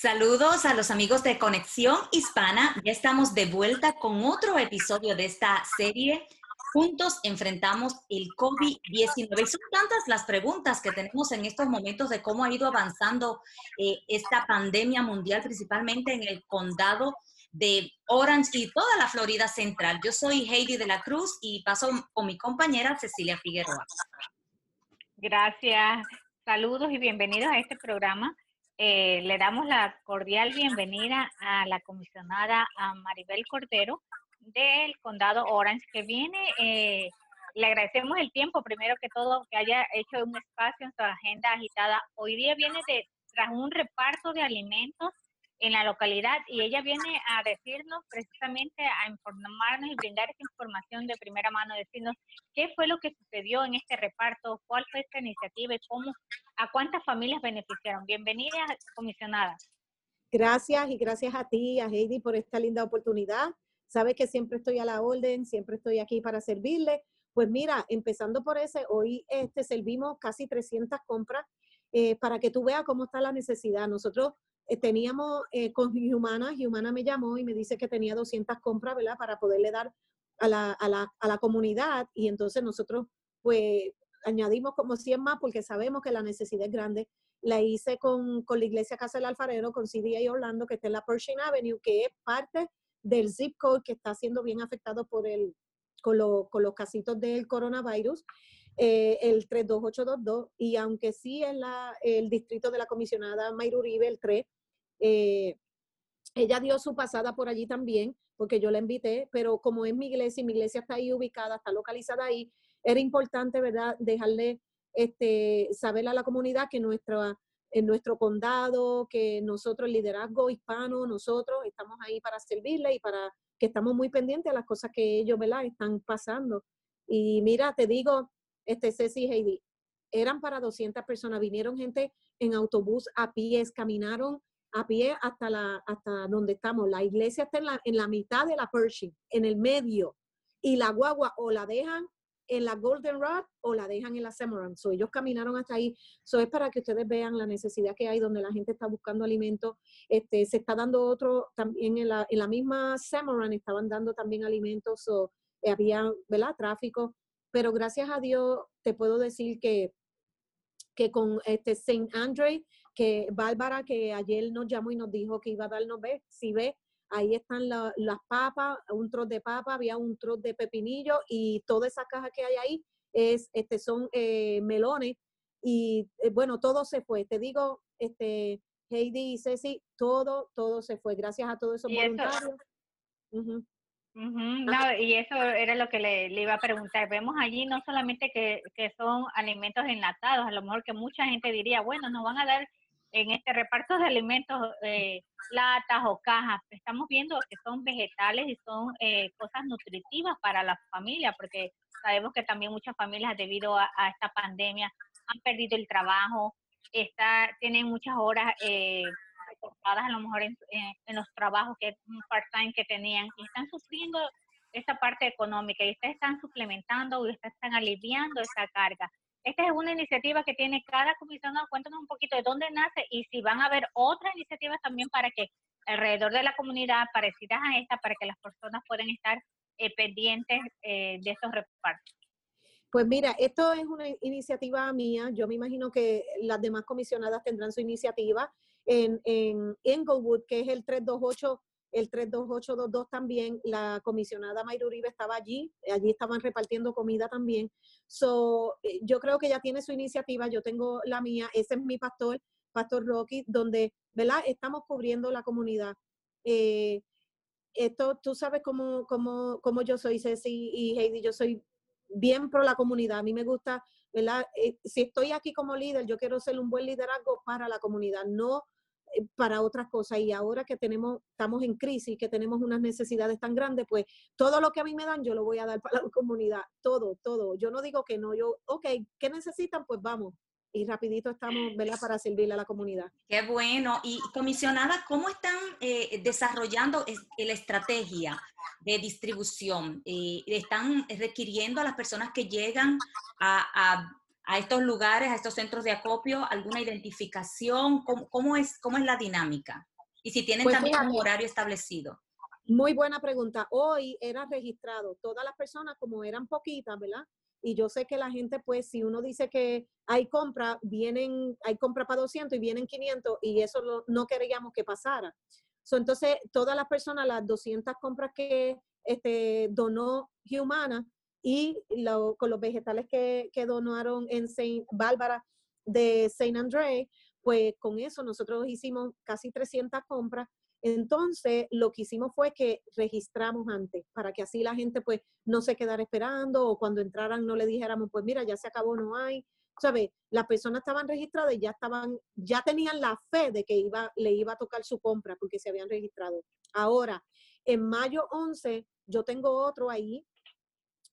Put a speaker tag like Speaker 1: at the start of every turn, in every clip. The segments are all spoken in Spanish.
Speaker 1: Saludos a los amigos de Conexión Hispana. Ya estamos de vuelta con otro episodio de esta serie. Juntos enfrentamos el COVID-19. Son tantas las preguntas que tenemos en estos momentos de cómo ha ido avanzando eh, esta pandemia mundial, principalmente en el condado de Orange y toda la Florida Central. Yo soy Heidi de la Cruz y paso con mi compañera Cecilia Figueroa.
Speaker 2: Gracias. Saludos y bienvenidos a este programa eh, le damos la cordial bienvenida a la comisionada a Maribel Cordero del condado Orange, que viene, eh, le agradecemos el tiempo, primero que todo, que haya hecho un espacio en su agenda agitada. Hoy día viene de, tras un reparto de alimentos en la localidad y ella viene a decirnos precisamente, a informarnos y brindar esa información de primera mano, decirnos qué fue lo que sucedió en este reparto, cuál fue esta iniciativa y cómo, a cuántas familias beneficiaron. Bienvenida, comisionada.
Speaker 3: Gracias y gracias a ti, a Heidi, por esta linda oportunidad. Sabes que siempre estoy a la orden, siempre estoy aquí para servirle. Pues mira, empezando por ese, hoy este, servimos casi 300 compras eh, para que tú veas cómo está la necesidad. Nosotros eh, teníamos eh, con Humana, Humana me llamó y me dice que tenía 200 compras, ¿verdad? Para poderle dar a la, a la, a la comunidad y entonces nosotros pues añadimos como 100 más porque sabemos que la necesidad es grande. La hice con, con la iglesia Casa del Alfarero, con CDA Orlando, que está en la Pershing Avenue, que es parte del zip code que está siendo bien afectado por el, con, con los casitos del coronavirus. Eh, el 32822, y aunque sí es la, el distrito de la comisionada Mayra Uribe, el 3, eh, ella dio su pasada por allí también, porque yo la invité, pero como es mi iglesia y mi iglesia está ahí ubicada, está localizada ahí, era importante, ¿verdad?, dejarle este, saber a la comunidad que nuestra, en nuestro condado, que nosotros, el liderazgo hispano, nosotros estamos ahí para servirle y para que estamos muy pendientes a las cosas que ellos, ¿verdad?, están pasando. Y mira, te digo, este Ceci Heidi, eran para 200 personas, vinieron gente en autobús a pies, caminaron a pie hasta, la, hasta donde estamos. La iglesia está en la, en la mitad de la Pershing, en el medio, y la guagua o la dejan en la Golden Rod o la dejan en la Cimarron. So, ellos caminaron hasta ahí. Eso es para que ustedes vean la necesidad que hay donde la gente está buscando alimentos. Este, se está dando otro también en la, en la misma Cimarron, estaban dando también alimentos. So, había, ¿verdad? Tráfico. Pero gracias a Dios te puedo decir que, que con este St. Andre que Bárbara, que ayer nos llamó y nos dijo que iba a darnos, ve, si ve, ahí están las papas, un trozo de papa, había un trozo de pepinillo y toda esa caja que hay ahí es, este, son eh, melones y eh, bueno, todo se fue. Te digo, este, Heidi y Ceci, todo, todo se fue. Gracias a todos esos voluntarios.
Speaker 2: No, y eso era lo que le, iba a preguntar. Vemos allí no solamente que, que, son alimentos enlatados, a lo mejor que mucha gente diría, bueno, nos van a dar en este reparto de alimentos, eh, latas o cajas, estamos viendo que son vegetales y son eh, cosas nutritivas para la familia, porque sabemos que también muchas familias debido a, esta pandemia han perdido el trabajo, está, tienen muchas horas eh, a lo mejor en, los trabajos que part-time que tenían y están sufriendo esa parte económica y ustedes están suplementando y ustedes están aliviando esa carga. Esta es una iniciativa que tiene cada comisionado. Cuéntanos un poquito de dónde nace y si van a haber otras iniciativas también para que alrededor de la comunidad parecidas a esta, para que las personas puedan estar eh, pendientes eh, de estos repartos.
Speaker 3: Pues mira, esto es una iniciativa mía. Yo me imagino que las demás comisionadas tendrán su iniciativa en, en que es el 328 el 32822 también, la comisionada Mayra Uribe estaba allí, allí estaban repartiendo comida también. So, eh, yo creo que ella tiene su iniciativa, yo tengo la mía, ese es mi pastor, Pastor Rocky, donde, ¿verdad? Estamos cubriendo la comunidad. Eh, esto, tú sabes cómo, cómo, cómo yo soy, Ceci y Heidi, yo soy bien pro la comunidad. A mí me gusta, ¿verdad? Eh, si estoy aquí como líder, yo quiero ser un buen liderazgo para la comunidad, no para otras cosas. Y ahora que tenemos, estamos en crisis, que tenemos unas necesidades tan grandes, pues todo lo que a mí me dan, yo lo voy a dar para la comunidad. Todo, todo. Yo no digo que no, yo, ok, ¿qué necesitan? Pues vamos. Y rapidito estamos, ¿verdad? Para servirle a la comunidad.
Speaker 1: Qué bueno. Y comisionada, ¿cómo están eh, desarrollando la estrategia de distribución? Eh, ¿Están requiriendo a las personas que llegan a estos lugares, a estos centros de acopio, alguna identificación? ¿Cómo, es, cómo es la dinámica? Y si tienen pues también un horario establecido.
Speaker 3: Muy buena pregunta. Hoy era registrado todas las personas, como eran poquitas, ¿verdad? Y yo sé que la gente, pues, si uno dice que hay compra, vienen, hay compra para 200 y vienen 500 y eso no queríamos que pasara. entonces, todas las personas, las 200 compras que este, donó Humana y con los vegetales que, que donaron en Saint Bárbara de Saint André, pues con eso nosotros hicimos casi 300 compras. Entonces, lo que hicimos fue que registramos antes, para que así la gente pues no se quedara esperando o cuando entraran no le dijéramos, pues mira, ya se acabó, no hay. ¿Sabes? Las personas estaban registradas y ya estaban, ya tenían la fe de que iba, le iba a tocar su compra porque se habían registrado. Ahora, en mayo 11, yo tengo otro ahí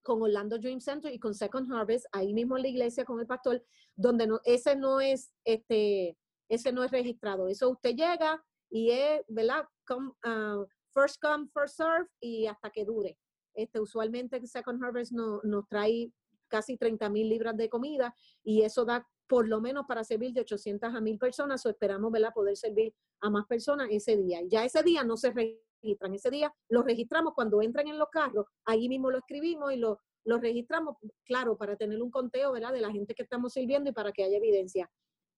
Speaker 3: con Orlando Dream Center y con Second Harvest, ahí mismo en la iglesia con el pastor, donde no, ese no es, este, ese no es registrado. Eso usted llega y es, ¿verdad? Ah, first come, first serve y hasta que dure. Este, usualmente Second Harvest no, nos trae casi 30 mil libras de comida y eso da por lo menos para servir de 800 a 1000 personas o esperamos ¿verdad? poder servir a más personas ese día. Ya ese día no se registran. Ese día lo registramos cuando entran en los carros, ahí mismo lo escribimos y lo, lo registramos, claro, para tener un conteo, ¿verdad? De la gente que estamos sirviendo y para que haya evidencia.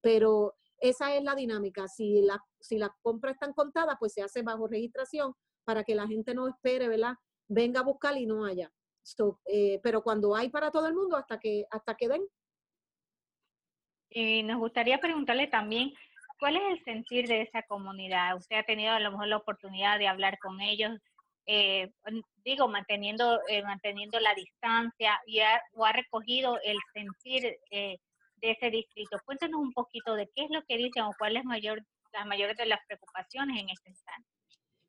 Speaker 3: Pero esa es la dinámica. Si la, si las compras están contadas, pues se hace bajo registración para que la gente no espere, ¿verdad? Venga a buscar y no haya. Eh, pero cuando hay para todo el mundo, hasta que, hasta que den.
Speaker 2: Y nos gustaría preguntarle también ¿Cuál es el sentir de esa comunidad? Usted ha tenido a lo mejor la oportunidad de hablar con ellos, eh, digo, manteniendo, eh, manteniendo la distancia y ha, o ha recogido el sentir eh, de ese distrito. Cuéntanos un poquito de qué es lo que dicen o cuáles mayor, las mayores de las preocupaciones en este instante.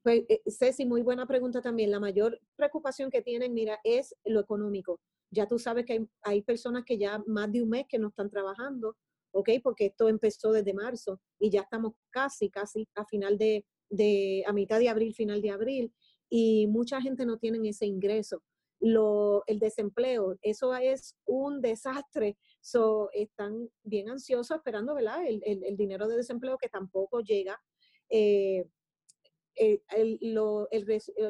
Speaker 3: Pues, Ceci, muy buena pregunta también. La mayor preocupación que tienen, mira, es lo económico. Ya tú sabes que hay, hay personas que ya más de un mes que no están trabajando, ¿ok? Porque esto empezó desde marzo y ya estamos casi, casi a final de, de, a mitad de abril, final de abril, y mucha gente no tiene ese ingreso. Lo, el desempleo, eso es un desastre. So, están bien ansiosos esperando, ¿verdad? El, el, dinero de desempleo que tampoco llega. Eh, eh, lo,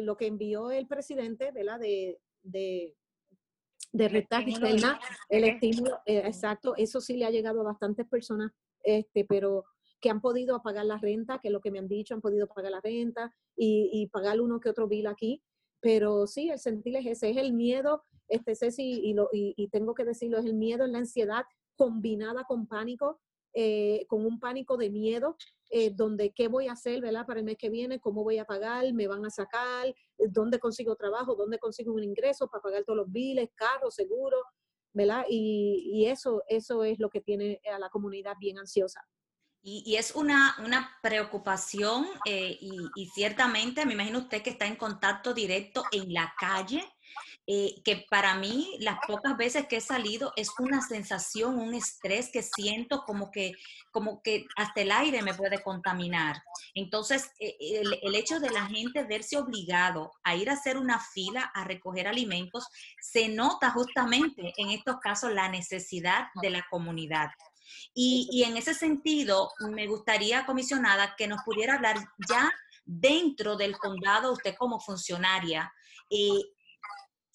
Speaker 3: lo, que envió el presidente, ¿verdad? De, de de externa, el estímulo, eh, exacto, eso sí le ha llegado a bastantes personas, este, pero que han podido pagar la renta, que es lo que me han dicho, han podido pagar la renta y, y pagar uno que otro bill aquí. Pero sí, el sentir es ese, es el miedo, este Ceci, y, lo, y, y tengo que decirlo, es el miedo, es la ansiedad combinada con pánico, eh, con un pánico de miedo, eh, donde qué voy a hacer, ¿verdad? Para el mes que viene, cómo voy a pagar, me van a sacar, eh, dónde consigo trabajo, dónde consigo un ingreso para pagar todos los biles, carros, seguro, ¿verdad? Y, y, eso, eso es lo que tiene a la comunidad bien ansiosa.
Speaker 1: Y, y es una, una preocupación y, y ciertamente me imagino usted que está en contacto directo en la calle eh, que para mí las pocas veces que he salido es una sensación, un estrés que siento como que, como que hasta el aire me puede contaminar. Entonces, eh, el, hecho de la gente verse obligado a ir a hacer una fila a recoger alimentos, se nota justamente en estos casos la necesidad de la comunidad. Y, y en ese sentido, me gustaría, comisionada, que nos pudiera hablar ya dentro del condado, usted como funcionaria, eh,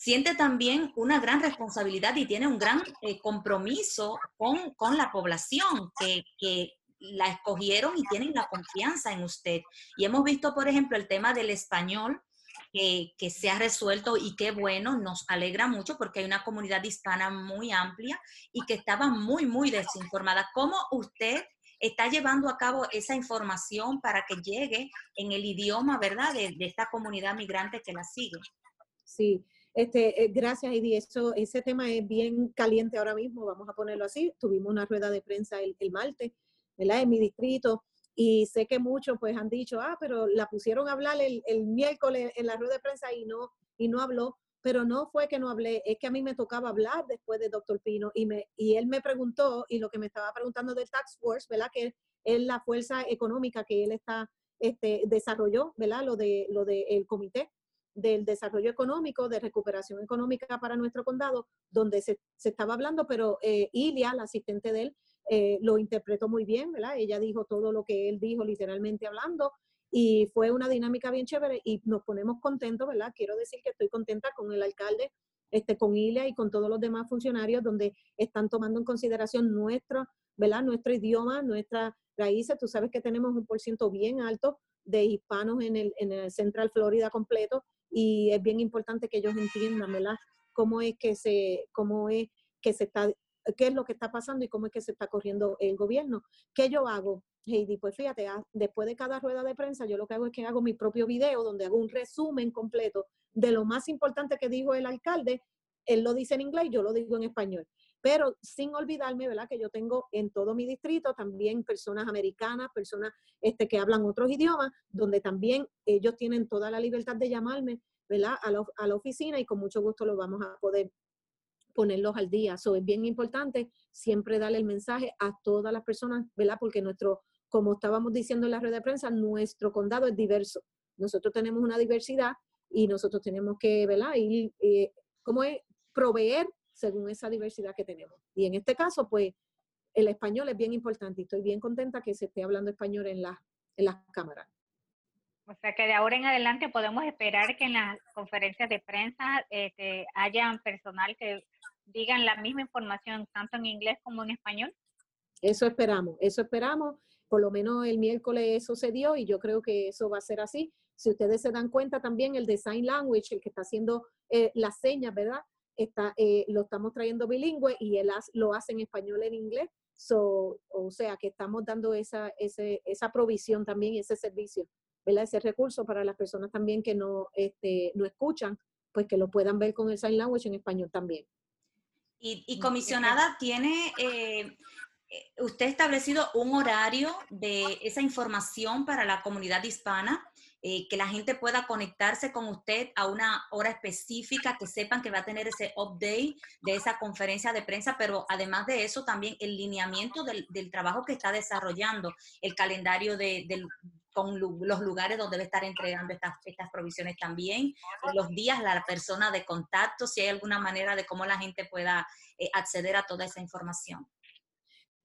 Speaker 1: siente también una gran responsabilidad y tiene un gran eh, compromiso con, con, la población que, que, la escogieron y tienen la confianza en usted. Y hemos visto, por ejemplo, el tema del español. Que, que, se ha resuelto y qué bueno, nos alegra mucho porque hay una comunidad hispana muy amplia y que estaba muy, muy desinformada. ¿Cómo usted está llevando a cabo esa información para que llegue en el idioma, verdad, de, de esta comunidad migrante que la sigue?
Speaker 3: Sí, este, eh, gracias, Heidi. Eso, ese tema es bien caliente ahora mismo, vamos a ponerlo así. Tuvimos una rueda de prensa el, el martes, ¿verdad? En mi distrito. Y sé que muchos pues han dicho, ah, pero la pusieron a hablar el, el miércoles en la rueda de prensa y no, y no habló. Pero no fue que no hablé, es que a mí me tocaba hablar después de Doctor Pino y, me, y él me preguntó, y lo que me estaba preguntando del Tax Force, ¿verdad? Que es la fuerza económica que él está, este, desarrolló, ¿verdad? Lo de, lo de el comité del desarrollo económico, de recuperación económica para nuestro condado, donde se, estaba hablando, pero eh, Ilia, la asistente de él, eh, lo interpretó muy bien, ¿verdad? Ella dijo todo lo que él dijo literalmente hablando y fue una dinámica bien chévere y nos ponemos contentos, ¿verdad? Quiero decir que estoy contenta con el alcalde, este, con Ilia y con todos los demás funcionarios donde están tomando en consideración nuestro, ¿verdad? Nuestro idioma, nuestras raíces. Tú sabes que tenemos un por ciento bien alto de hispanos en el, en el Central Florida completo y es bien importante que ellos entiendan. Cómo es que se, cómo es que se está, qué es lo que está pasando y cómo es que se está corriendo el gobierno. ¿Qué yo hago? Heidi, pues fíjate, ah, después de cada rueda de prensa, yo lo que hago es que hago mi propio video donde hago un resumen completo de lo más importante que dijo el alcalde. Él lo dice en inglés, yo lo digo en español. Pero sin olvidarme, ¿verdad? Que yo tengo en todo mi distrito también personas americanas, personas este, que hablan otros idiomas, donde también ellos tienen toda la libertad de llamarme, ¿verdad? A la, oficina y con mucho gusto lo vamos a poder ponerlos al día. So, es bien importante siempre darle el mensaje a todas las personas, ¿verdad? Porque nuestro, como estábamos diciendo en la red de prensa, nuestro condado es diverso. Nosotros tenemos una diversidad y nosotros tenemos que, ¿verdad? Ir, eh, ¿cómo es? Proveer según esa diversidad que tenemos. Y en este caso, pues, el español es bien importante y estoy bien contenta que se esté hablando español en, la, en las cámaras.
Speaker 2: O sea que de ahora en adelante podemos esperar que en las conferencias de prensa este, haya personal que digan la misma información tanto en inglés como en español.
Speaker 3: Eso esperamos, eso esperamos. Por lo menos el miércoles eso se dio y yo creo que eso va a ser así. Si ustedes se dan cuenta también el design language, el que está haciendo eh, las señas, ¿verdad? Está, eh, lo estamos trayendo bilingüe y él lo hace en español y en inglés. So, o sea que estamos dando esa, ese, esa provisión también y ese servicio ¿verdad? ese recurso para las personas también que no, este, no escuchan, pues que lo puedan ver con el sign language en español también.
Speaker 1: Y, comisionada, ¿tiene eh, eh, usted establecido un horario de esa información para la comunidad hispana? Eh, que la gente pueda conectarse con usted a una hora específica, que sepan que va a tener ese update de esa conferencia de prensa, pero además de eso también el lineamiento del, del trabajo que está desarrollando, el calendario de, del, con los lugares donde debe estar entregando estas, estas provisiones también, los días, la persona de contacto, si hay alguna manera de cómo la gente pueda eh, acceder a toda esa información.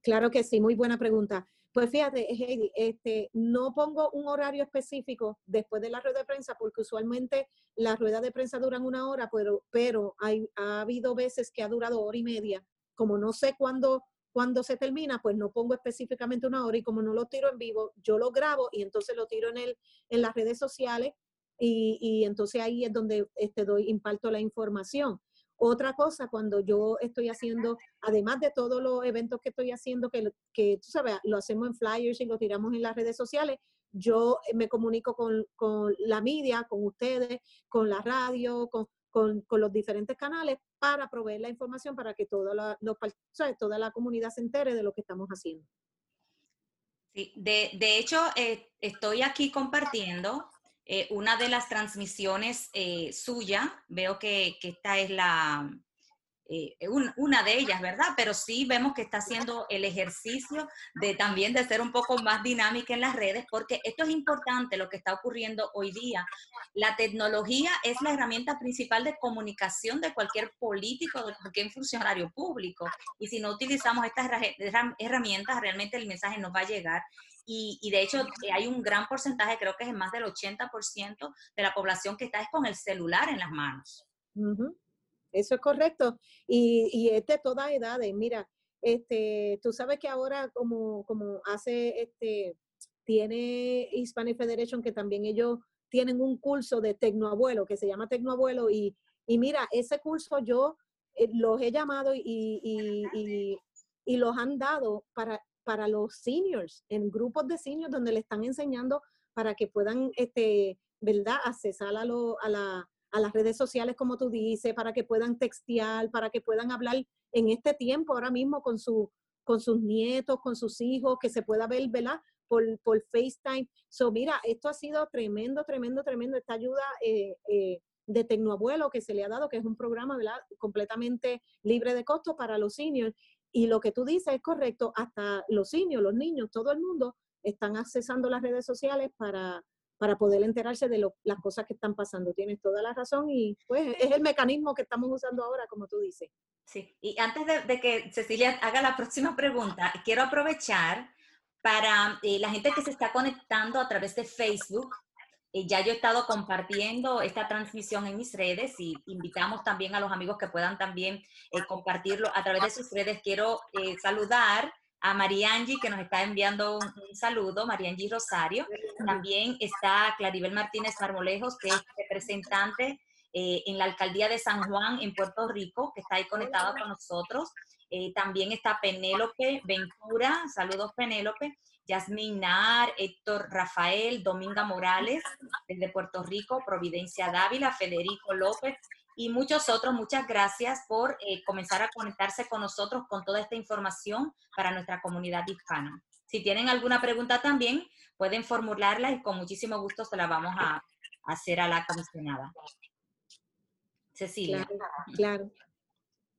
Speaker 3: Claro que sí, muy buena pregunta. Pues fíjate, Heidi, este, no pongo un horario específico después de la rueda de prensa, porque usualmente las ruedas de prensa duran una hora, pero, pero hay, ha habido veces que ha durado hora y media. Como no sé cuándo cuando se termina, pues no pongo específicamente una hora y como no lo tiro en vivo, yo lo grabo y entonces lo tiro en, el, en las redes sociales y, y entonces ahí es donde este, doy, imparto la información. Otra cosa, cuando yo estoy haciendo, además de todos los eventos que estoy haciendo, que, que tú sabes, lo hacemos en flyers y lo tiramos en las redes sociales, yo me comunico con, con la media, con ustedes, con la radio, con, con, los diferentes canales para proveer la información para que toda la, toda la comunidad se entere de lo que estamos haciendo.
Speaker 1: Sí, de, de hecho, eh, estoy aquí compartiendo eh, una de las transmisiones eh, suya. Veo que, esta es la, eh, una de ellas, ¿verdad? Pero sí vemos que está haciendo el ejercicio de también de ser un poco más dinámica en las redes, porque esto es importante lo que está ocurriendo hoy día. La tecnología es la herramienta principal de comunicación de cualquier político, de cualquier funcionario público. Y si no utilizamos estas herramientas, realmente el mensaje nos va a llegar. Y, y, de hecho eh, hay un gran porcentaje, creo que es más del 80% de la población que está es con el celular en las manos.
Speaker 3: Eso es correcto. Y, y es de todas edades. Mira, este, tú sabes que ahora como, como hace, este, tiene Hispanic Federation, que también ellos tienen un curso de Tecnoabuelo, que se llama Tecnoabuelo, y, y mira, ese curso yo eh, los he llamado y, y, y, y, los han dado para, para los seniors, en grupos de seniors donde le están enseñando para que puedan, este, ¿verdad?, accesar a, lo, a la a las redes sociales, como tú dices, para que puedan textear, para que puedan hablar en este tiempo ahora mismo con, su, con sus nietos, con sus hijos, que se pueda ver, ¿verdad? Por, por FaceTime. So, mira, esto ha sido tremendo, tremendo, tremendo, esta ayuda eh, eh, de Tecnoabuelo que se le ha dado, que es un programa. Completamente libre de costo para los seniors. Y lo que tú dices es correcto, hasta los seniors, los niños, todo el mundo están accesando las redes sociales para, para poder enterarse de las cosas que están pasando. Tienes toda la razón y pues es el mecanismo que estamos usando ahora, como tú dices.
Speaker 1: Sí, y antes de, que Cecilia haga la próxima pregunta, quiero aprovechar Para eh, la gente que se está conectando a través de Facebook, ya yo he estado compartiendo esta transmisión en mis redes y invitamos también a los amigos que puedan también compartirlo a través de sus redes. Quiero saludar a Mariangi que nos está enviando un, un saludo, Mariangi Rosario. También está Claribel Martínez Marmolejos, que es representante eh, en la alcaldía de San Juan, en Puerto Rico, que está ahí conectado con nosotros. Eh, también está Penélope Ventura, saludos Penélope, Yasmin Nar, Héctor Rafael, Dominga Morales, desde Puerto Rico, Providencia Dávila, Federico López y muchos otros. Muchas gracias por eh, comenzar a conectarse con nosotros con toda esta información para nuestra comunidad hispana. Si tienen alguna pregunta también, pueden formularla y con muchísimo gusto se la vamos a hacer a la comisionada. Cecilia.
Speaker 3: Claro,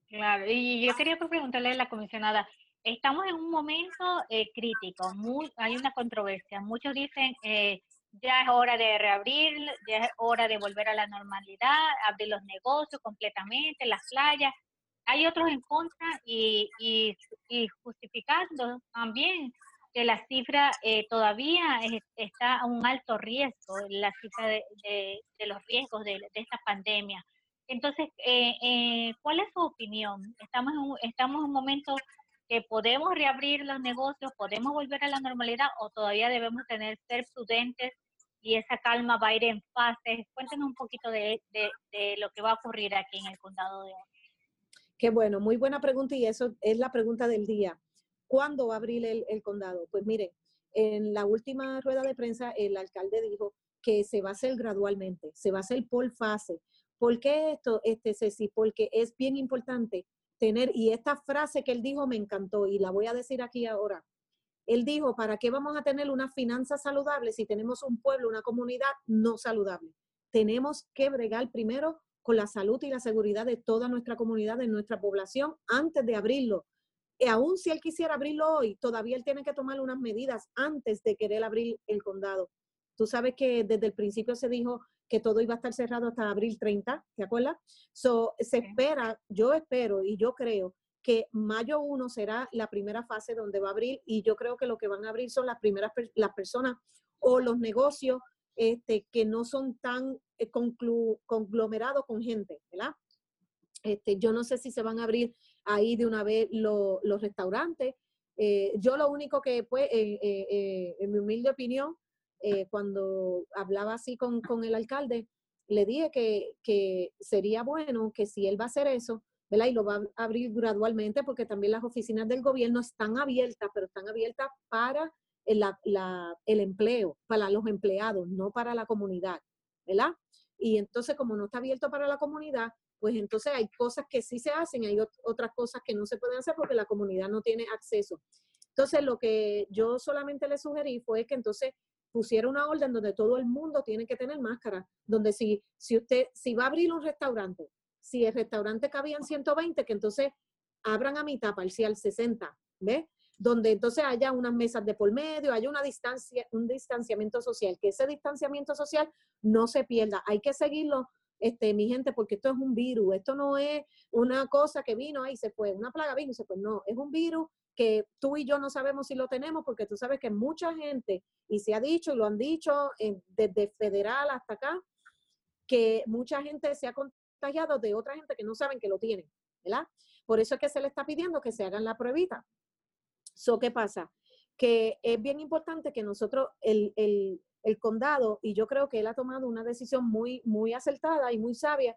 Speaker 2: claro. y yo quería preguntarle a la comisionada, estamos en un momento eh, crítico, muy, hay una controversia. Muchos dicen, eh, ya es hora de reabrir, ya es hora de volver a la normalidad, abrir los negocios completamente, las playas. Hay otros en contra y, justificando también que la cifra eh, todavía está a un alto riesgo, la cifra de, los riesgos de, esta pandemia. Entonces, eh, eh, ¿cuál es su opinión? ¿Estamos en, estamos en un momento que podemos reabrir los negocios, podemos volver a la normalidad o todavía debemos tener ser prudentes y esa calma va a ir en fases? Cuéntenos un poquito de, de, lo que va a ocurrir aquí en el condado de.
Speaker 3: Qué bueno, muy buena pregunta y eso es la pregunta del día. ¿Cuándo va a abrir el, el condado? Pues miren, en la última rueda de prensa el alcalde dijo que se va a hacer gradualmente, se va a hacer por fase. ¿Por qué esto, este, Ceci? Porque es bien importante tener, y esta frase que él dijo me encantó y la voy a decir aquí ahora. Él dijo, ¿para qué vamos a tener una finanza saludable si tenemos un pueblo, una comunidad no saludable? Tenemos que bregar primero con la salud y la seguridad de toda nuestra comunidad, de nuestra población, antes de abrirlo. Y aún si él quisiera abrirlo hoy, todavía él tiene que tomar unas medidas antes de querer abrir el condado. Tú sabes que desde el principio se dijo que todo iba a estar cerrado hasta abril 30, ¿te acuerdas? So, se espera, yo espero y yo creo que mayo 1 será la primera fase donde va a abrir y yo creo que lo que van a abrir son las primeras las personas o los negocios este, que no son tan eh, conglomerados con gente, ¿verdad? Este, yo no sé si se van a abrir ahí de una vez los restaurantes. Eh, yo lo único que, pues, eh, en mi humilde opinión, eh, cuando hablaba así con, con, el alcalde, le dije que, que, sería bueno que si él va a hacer eso, ¿verdad? Y lo va a abrir gradualmente porque también las oficinas del gobierno están abiertas, pero están abiertas para el, la, el empleo, para los empleados, no para la comunidad, ¿verdad? Y entonces, como no está abierto para la comunidad, pues entonces hay cosas que sí se hacen, hay otras cosas que no se pueden hacer porque la comunidad no tiene acceso. Entonces, lo que yo solamente le sugerí fue que entonces pusiera una orden donde todo el mundo tiene que tener máscara, donde si, si usted, si va a abrir un restaurante, si el restaurante cabían 120, que entonces abran a mitad parcial 60, ¿ves? Donde entonces haya unas mesas de por medio, haya una distancia, un distanciamiento social, que ese distanciamiento social no se pierda. Hay que seguirlo, este, mi gente, porque esto es un virus, esto no es una cosa que vino ahí se fue, una plaga vino y se fue, no, es un virus que tú y yo no sabemos si lo tenemos, porque tú sabes que mucha gente, y se ha dicho y lo han dicho desde federal hasta acá, que mucha gente se ha contagiado de otra gente que no saben que lo tienen, ¿verdad? Por eso es que se le está pidiendo que se hagan la pruebita. So, ¿Qué pasa? Que es bien importante que nosotros, el, el, el condado, y yo creo que él ha tomado una decisión muy, muy acertada y muy sabia,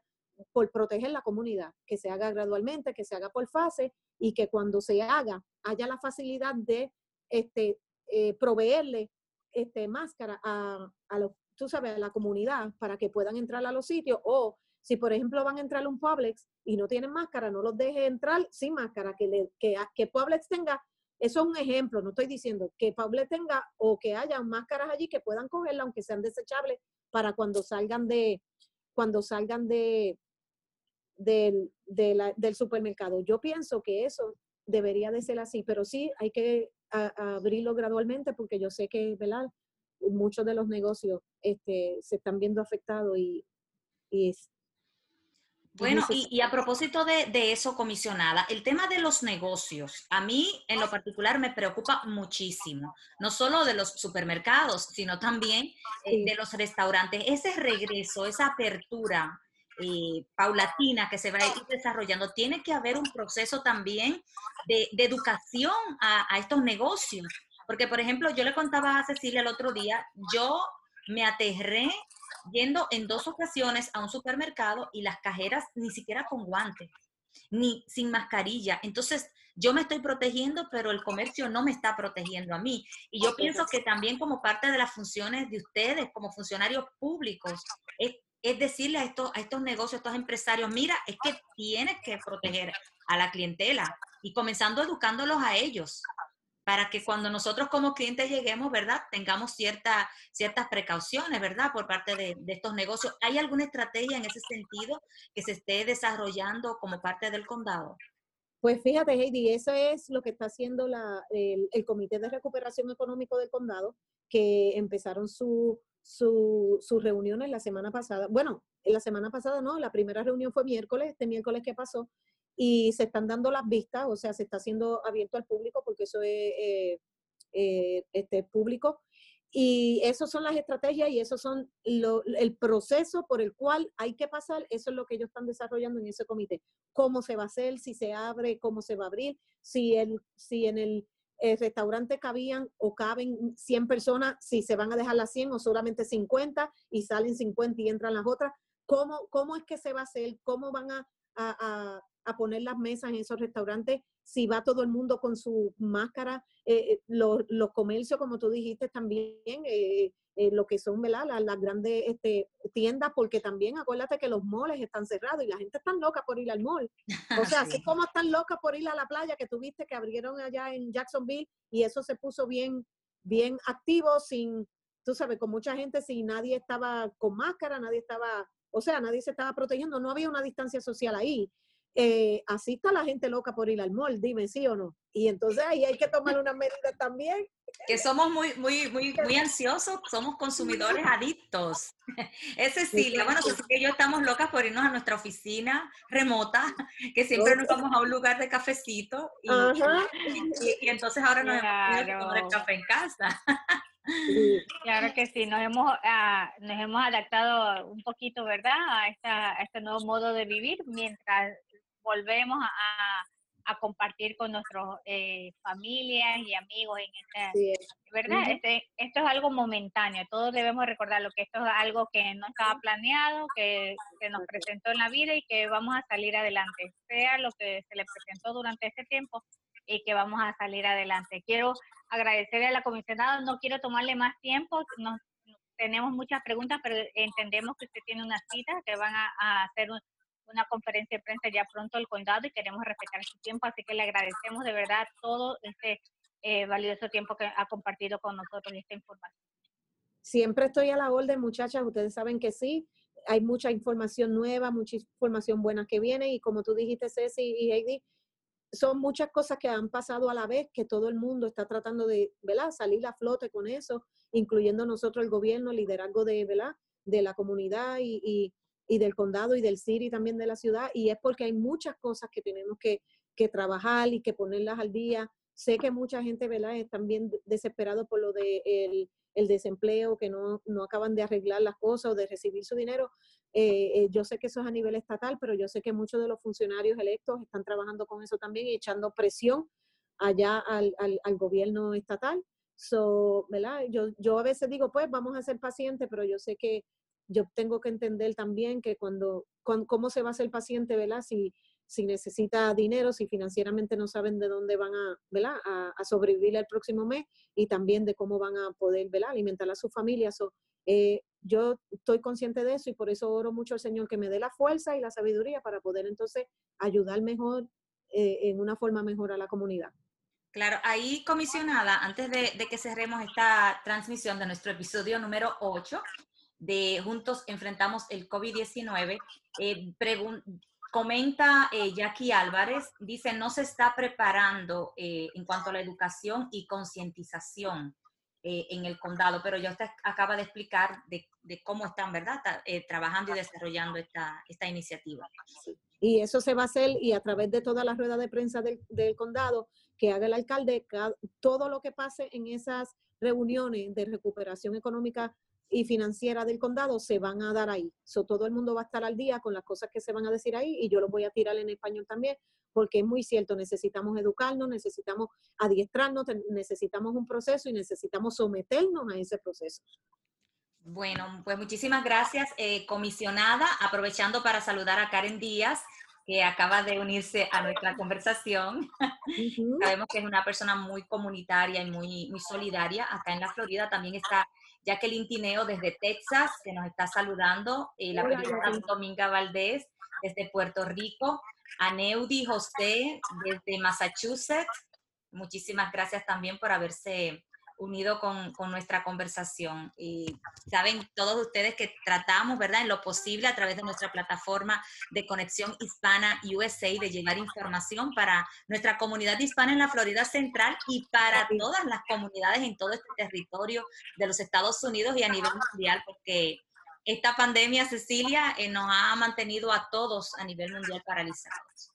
Speaker 3: por proteger la comunidad, que se haga gradualmente, que se haga por fase y que cuando se haga haya la facilidad de este, eh, proveerle este, máscara a, a, los, tú sabes, a la comunidad para que puedan entrar a los sitios o si por ejemplo van a entrar a un Publix y no tienen máscara, no los deje entrar sin máscara, que, le, que, que Publix tenga, eso es un ejemplo, no estoy diciendo que Publix tenga o que haya máscaras allí que puedan cogerla aunque sean desechables para cuando salgan de, cuando salgan de, del, del supermercado. Yo pienso que eso debería de ser así, pero sí hay que abrirlo gradualmente porque yo sé que ¿verdad? muchos de los negocios este, se están viendo afectados y, y
Speaker 1: Bueno, y, a propósito de, eso, comisionada, el tema de los negocios, a mí en lo particular me preocupa muchísimo, no solo de los supermercados, sino también eh, de los restaurantes. Ese regreso, esa apertura eh, paulatina que se va a ir desarrollando, tiene que haber un proceso también de, educación a, a estos negocios. Porque, por ejemplo, yo le contaba a Cecilia el otro día, yo me aterré yendo en dos ocasiones a un supermercado y las cajeras ni siquiera con guantes, ni sin mascarilla. Entonces, yo me estoy protegiendo, pero el comercio no me está protegiendo a mí. Y yo pienso que también como parte de las funciones de ustedes como funcionarios públicos, es, decirle a estos, a estos negocios, a estos empresarios, mira, es que tienes que proteger a la clientela y comenzando educándolos a ellos para que cuando nosotros como clientes lleguemos, ¿verdad? Tengamos cierta, ciertas precauciones, ¿verdad? Por parte de, estos negocios. ¿Hay alguna estrategia en ese sentido que se esté desarrollando como parte del condado?
Speaker 3: Pues fíjate, Heidi, eso es lo que está haciendo el, Comité de Recuperación Económico del Condado, que empezaron sus su, su reuniones la semana pasada. Bueno, la semana pasada no, la primera reunión fue miércoles, este miércoles que pasó, y se están dando las vistas, o sea, se está haciendo abierto al público porque eso es eh, eh, este, público. Y esas son las estrategias y eso son el proceso por el cual hay que pasar. Eso es lo que ellos están desarrollando en ese comité. Cómo se va a hacer, si se abre, cómo se va a abrir, si, el, si en el, restaurante cabían o caben 100 personas, si se van a dejar las 100 o solamente 50 y salen 50 y entran las otras. ¿Cómo, cómo es que se va a hacer? ¿Cómo van a, a poner las mesas en esos restaurantes, si va todo el mundo con su máscara, eh, eh, los, comercios, como tú dijiste también, eh, lo que son Las, las grandes este, tiendas, porque también acuérdate que los moles están cerrados y la gente está loca por ir al mall. O sea, así como están locas por ir a la playa que tuviste que abrieron allá en Jacksonville y eso se puso bien, bien activo sin, tú sabes, con mucha gente, sin nadie estaba con máscara, nadie estaba, o sea, nadie se estaba protegiendo, no había una distancia social ahí eh, así está la gente loca por ir al mall, dime sí o no. Y entonces ahí hay que tomar unas medidas también.
Speaker 1: Que somos muy, muy, muy, muy ansiosos, somos consumidores adictos. Es Cecilia, bueno, Cecilia y yo estamos locas por irnos a nuestra oficina remota, que siempre nos vamos a un lugar de cafecito y, y, entonces ahora nos hemos tomar el café en casa.
Speaker 2: Claro que sí, nos hemos, ah, nos hemos adaptado un poquito, ¿verdad? A, esta, a este nuevo modo de vivir mientras volvemos a, compartir con nuestras eh, familias y amigos en esta, ¿verdad? Este, esto es algo momentáneo, todos debemos recordarlo, que esto es algo que no estaba planeado, que se nos presentó en la vida y que vamos a salir adelante, sea lo que se le presentó durante este tiempo y que vamos a salir adelante. Quiero agradecerle a la comisionada, no quiero tomarle más tiempo, nos, tenemos muchas preguntas, pero entendemos que usted tiene una cita, que van a, a hacer un, una conferencia de prensa ya pronto el condado y queremos respetar su tiempo, así que le agradecemos de verdad todo este eh, valioso tiempo que ha compartido con nosotros esta información.
Speaker 3: Siempre estoy a la orden, muchachas, ustedes saben que sí, hay mucha información nueva, mucha información buena que viene y como tú dijiste, Ceci y Heidi, son muchas cosas que han pasado a la vez, que todo el mundo está tratando de, ¿verdad? Salir a flote con eso, incluyendo nosotros el gobierno, el liderazgo de, ¿verdad? De la comunidad y y del condado y del city también de la ciudad, y es porque hay muchas cosas que tenemos que, que trabajar y que ponerlas al día. Sé que mucha gente, ¿verdad?, están bien desesperados por lo de el, el desempleo, que no, no, acaban de arreglar las cosas o de recibir su dinero. Eh, eh, yo sé que eso es a nivel estatal, pero yo sé que muchos de los funcionarios electos están trabajando con eso también y echando presión allá al, al, al gobierno estatal. So, ¿verdad? Yo, yo a veces digo, pues vamos a ser pacientes, pero yo sé que yo tengo que entender también que cuando, cómo se va a hacer el paciente, ¿verdad? Si, si necesita dinero, si financieramente no saben de dónde van a, ¿verdad? A, sobrevivir el próximo mes y también de cómo van a poder, ¿verdad? Alimentar a su familia. Eh, yo estoy consciente de eso y por eso oro mucho al Señor que me dé la fuerza y la sabiduría para poder entonces ayudar mejor, eh, en una forma mejor a la comunidad.
Speaker 1: Claro, ahí comisionada, antes de, de, que cerremos esta transmisión de nuestro episodio número 8, de Juntos Enfrentamos el COVID-19. Eh, comenta eh, Jackie Álvarez, dice, no se está preparando eh, en cuanto a la educación y concientización en el condado, pero ya usted acaba de explicar de, de cómo están, ¿verdad? Eh, trabajando y desarrollando esta, esta iniciativa.
Speaker 3: Y eso se va a hacer y a través de toda la rueda de prensa del, del condado que haga el alcalde, todo lo que pase en esas reuniones de recuperación económica y financiera del condado se van a dar ahí. So, todo el mundo va a estar al día con las cosas que se van a decir ahí y yo lo voy a tirar en español también porque es muy cierto, necesitamos educarnos, necesitamos adiestrarnos, necesitamos un proceso y necesitamos someternos a ese proceso.
Speaker 1: Bueno, pues muchísimas gracias, eh, comisionada. Aprovechando para saludar a Karen Díaz, que acaba de unirse a nuestra conversación. Sabemos que es una persona muy comunitaria y muy, muy solidaria. Acá en la Florida también está Jacqueline Tineo desde Texas, que nos está saludando. Eh, la periodista Dominga Valdés desde Puerto Rico. A Neudi José desde Massachusetts. Muchísimas gracias también por haberse unido con, con, nuestra conversación. Y saben todos ustedes que tratamos, ¿verdad?, en lo posible a través de nuestra plataforma de conexión hispana USA de llevar información para nuestra comunidad hispana en la Florida Central y para todas las comunidades en todo este territorio de los Estados Unidos y a nivel mundial, porque esta pandemia, Cecilia, eh, nos ha mantenido a todos a nivel mundial paralizados.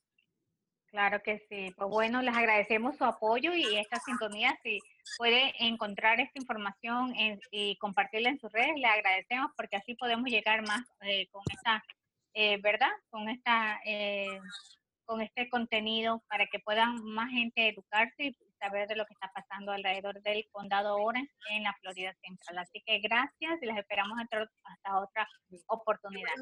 Speaker 2: Claro que sí. Pues bueno, les agradecemos su apoyo y esta sintonía. Si puede encontrar esta información y compartirla en sus redes, le agradecemos porque así podemos llegar más eh, con esta, eh, ¿verdad? Con esta, eh, con este contenido para que puedan más gente educarse y saber de lo que está pasando alrededor del condado Orange en la Florida Central. Así que gracias y les esperamos hasta otra oportunidad.